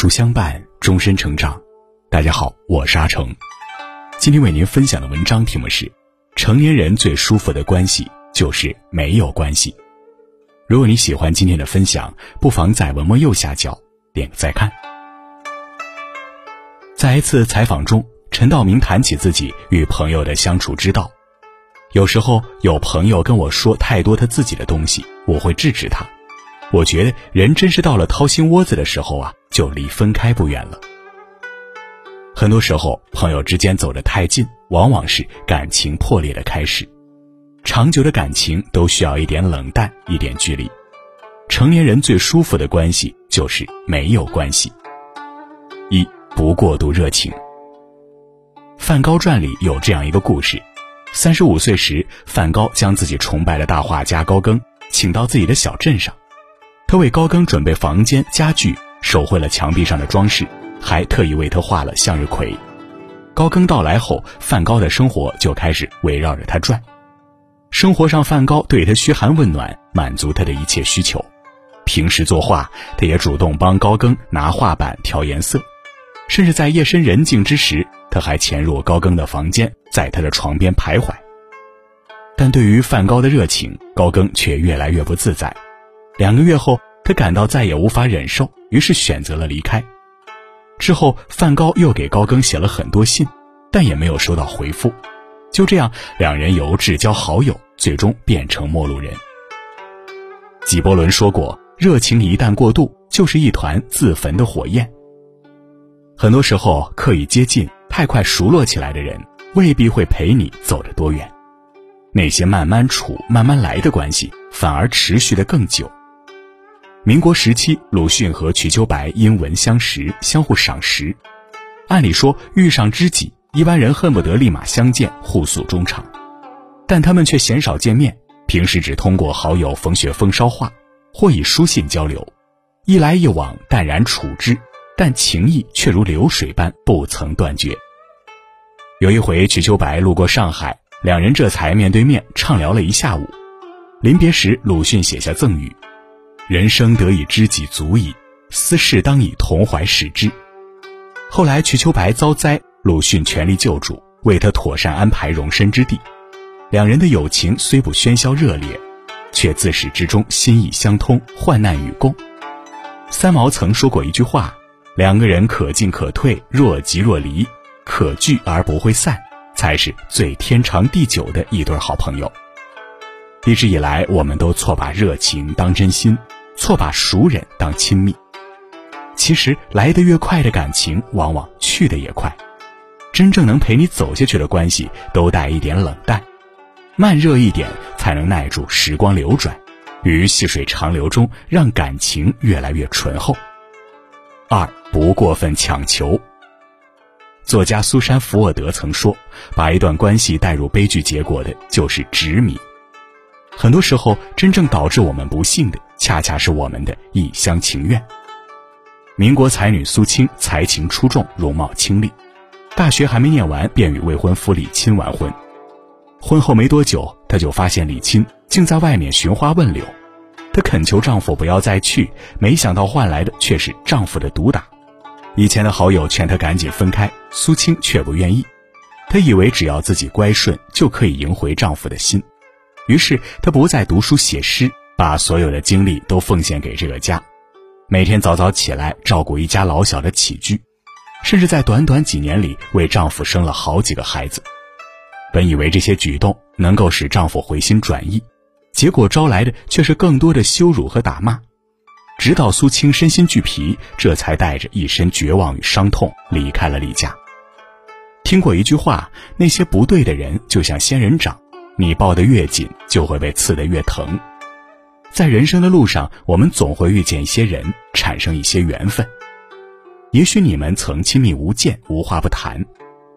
书相伴，终身成长。大家好，我是阿成。今天为您分享的文章题目是：成年人最舒服的关系就是没有关系。如果你喜欢今天的分享，不妨在文末右下角点个再看。在一次采访中，陈道明谈起自己与朋友的相处之道。有时候有朋友跟我说太多他自己的东西，我会制止他。我觉得人真是到了掏心窝子的时候啊，就离分开不远了。很多时候，朋友之间走得太近，往往是感情破裂的开始。长久的感情都需要一点冷淡，一点距离。成年人最舒服的关系就是没有关系。一不过度热情。《梵高传》里有这样一个故事：三十五岁时，梵高将自己崇拜的大画家高更请到自己的小镇上。他为高更准备房间、家具，手绘了墙壁上的装饰，还特意为他画了向日葵。高更到来后，梵高的生活就开始围绕着他转。生活上，梵高对他嘘寒问暖，满足他的一切需求。平时作画，他也主动帮高更拿画板、调颜色，甚至在夜深人静之时，他还潜入高更的房间，在他的床边徘徊。但对于梵高的热情，高更却越来越不自在。两个月后，他感到再也无法忍受，于是选择了离开。之后，梵高又给高更写了很多信，但也没有收到回复。就这样，两人由至交好友，最终变成陌路人。纪伯伦说过：“热情一旦过度，就是一团自焚的火焰。”很多时候，刻意接近、太快熟络起来的人，未必会陪你走得多远。那些慢慢处、慢慢来的关系，反而持续的更久。民国时期，鲁迅和瞿秋白因文相识，相互赏识。按理说，遇上知己，一般人恨不得立马相见，互诉衷肠。但他们却鲜少见面，平时只通过好友冯雪峰捎话，或以书信交流，一来一往，淡然处之，但情谊却如流水般不曾断绝。有一回，瞿秋白路过上海，两人这才面对面畅聊了一下午。临别时，鲁迅写下赠语。人生得以知己足矣，私事当以同怀视之。后来瞿秋白遭灾，鲁迅全力救助，为他妥善安排容身之地。两人的友情虽不喧嚣热烈，却自始至终心意相通，患难与共。三毛曾说过一句话：“两个人可进可退，若即若离，可聚而不会散，才是最天长地久的一对好朋友。”一直以来，我们都错把热情当真心。错把熟人当亲密，其实来得越快的感情，往往去得也快。真正能陪你走下去的关系，都带一点冷淡，慢热一点，才能耐住时光流转，于细水长流中，让感情越来越醇厚。二不过分强求。作家苏珊·福沃德曾说：“把一段关系带入悲剧结果的，就是执迷。”很多时候，真正导致我们不幸的，恰恰是我们的一厢情愿。民国才女苏青才情出众，容貌清丽，大学还没念完便与未婚夫李钦完婚。婚后没多久，她就发现李钦竟在外面寻花问柳，她恳求丈夫不要再去，没想到换来的却是丈夫的毒打。以前的好友劝她赶紧分开，苏青却不愿意。她以为只要自己乖顺，就可以赢回丈夫的心。于是，她不再读书写诗，把所有的精力都奉献给这个家，每天早早起来照顾一家老小的起居，甚至在短短几年里为丈夫生了好几个孩子。本以为这些举动能够使丈夫回心转意，结果招来的却是更多的羞辱和打骂。直到苏青身心俱疲，这才带着一身绝望与伤痛离开了李家。听过一句话：那些不对的人就像仙人掌。你抱得越紧，就会被刺得越疼。在人生的路上，我们总会遇见一些人，产生一些缘分。也许你们曾亲密无间，无话不谈，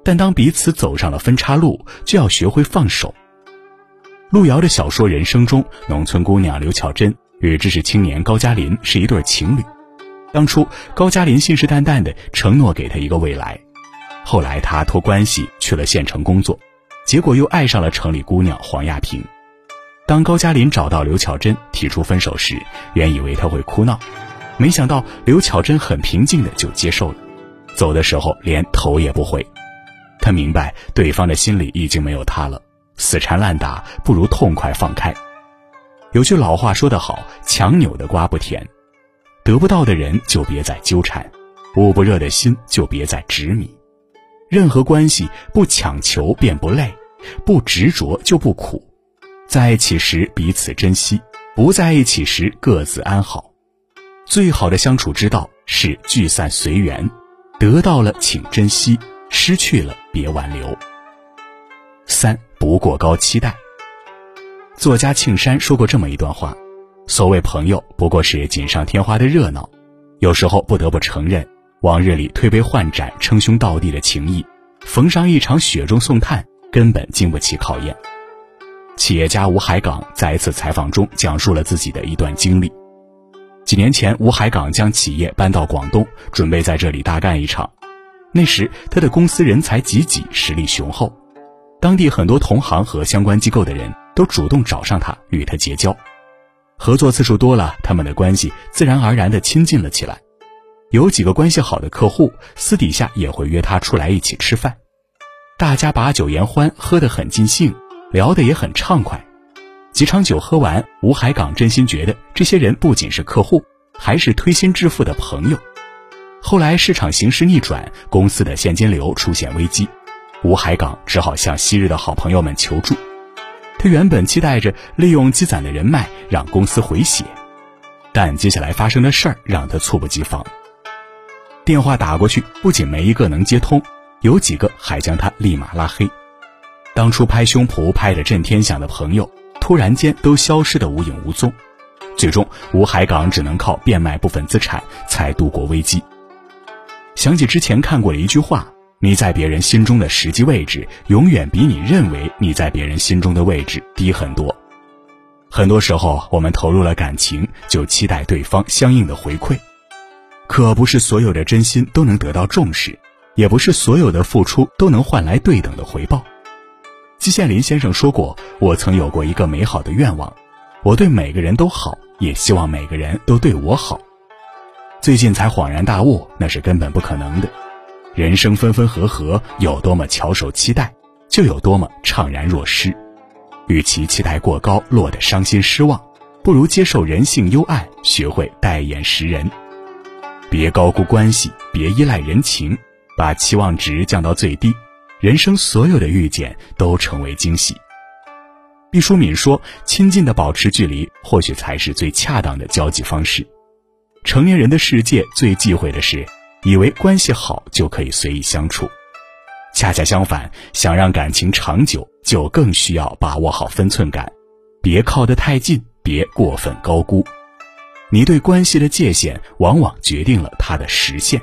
但当彼此走上了分岔路，就要学会放手。路遥的小说《人生》中，农村姑娘刘巧珍与知识青年高加林是一对情侣。当初，高加林信誓旦旦地承诺给他一个未来，后来他托关系去了县城工作。结果又爱上了城里姑娘黄亚萍。当高加林找到刘巧珍提出分手时，原以为他会哭闹，没想到刘巧珍很平静的就接受了，走的时候连头也不回。他明白对方的心里已经没有他了，死缠烂打不如痛快放开。有句老话说得好：“强扭的瓜不甜。”得不到的人就别再纠缠，捂不热的心就别再执迷。任何关系不强求便不累，不执着就不苦。在一起时彼此珍惜，不在一起时各自安好。最好的相处之道是聚散随缘，得到了请珍惜，失去了别挽留。三不过高期待。作家庆山说过这么一段话。所谓朋友，不过是锦上添花的热闹。有时候不得不承认，往日里推杯换盏、称兄道弟的情谊，逢上一场雪中送炭，根本经不起考验。企业家吴海港在一次采访中讲述了自己的一段经历。几年前，吴海港将企业搬到广东，准备在这里大干一场。那时，他的公司人才济济，实力雄厚，当地很多同行和相关机构的人都主动找上他，与他结交。合作次数多了，他们的关系自然而然地亲近了起来。有几个关系好的客户，私底下也会约他出来一起吃饭，大家把酒言欢，喝得很尽兴，聊得也很畅快。几场酒喝完，吴海港真心觉得这些人不仅是客户，还是推心置腹的朋友。后来市场形势逆转，公司的现金流出现危机，吴海港只好向昔日的好朋友们求助。他原本期待着利用积攒的人脉让公司回血，但接下来发生的事儿让他猝不及防。电话打过去，不仅没一个能接通，有几个还将他立马拉黑。当初拍胸脯拍得震天响的朋友，突然间都消失得无影无踪。最终，吴海港只能靠变卖部分资产才度过危机。想起之前看过的一句话。你在别人心中的实际位置，永远比你认为你在别人心中的位置低很多。很多时候，我们投入了感情，就期待对方相应的回馈，可不是所有的真心都能得到重视，也不是所有的付出都能换来对等的回报。季羡林先生说过：“我曾有过一个美好的愿望，我对每个人都好，也希望每个人都对我好。”最近才恍然大悟，那是根本不可能的。人生分分合合，有多么翘首期待，就有多么怅然若失。与其期待过高，落得伤心失望，不如接受人性幽暗，学会待眼识人。别高估关系，别依赖人情，把期望值降到最低，人生所有的遇见都成为惊喜。毕淑敏说：“亲近的保持距离，或许才是最恰当的交际方式。成年人的世界最忌讳的是。”以为关系好就可以随意相处，恰恰相反，想让感情长久，就更需要把握好分寸感，别靠得太近，别过分高估。你对关系的界限，往往决定了它的实现。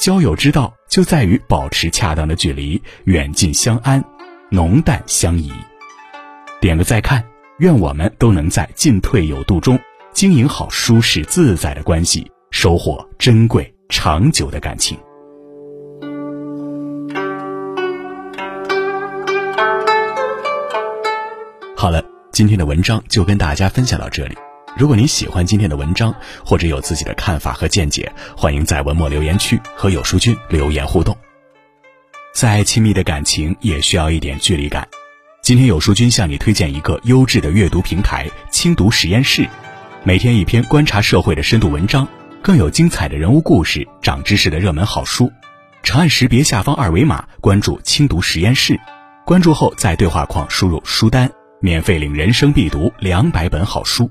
交友之道就在于保持恰当的距离，远近相安，浓淡相宜。点个再看，愿我们都能在进退有度中经营好舒适自在的关系，收获珍贵。长久的感情。好了，今天的文章就跟大家分享到这里。如果你喜欢今天的文章，或者有自己的看法和见解，欢迎在文末留言区和有书君留言互动。再亲密的感情也需要一点距离感。今天有书君向你推荐一个优质的阅读平台——轻读实验室，每天一篇观察社会的深度文章。更有精彩的人物故事、长知识的热门好书，长按识别下方二维码关注“轻读实验室”，关注后在对话框输入书单，免费领人生必读两百本好书。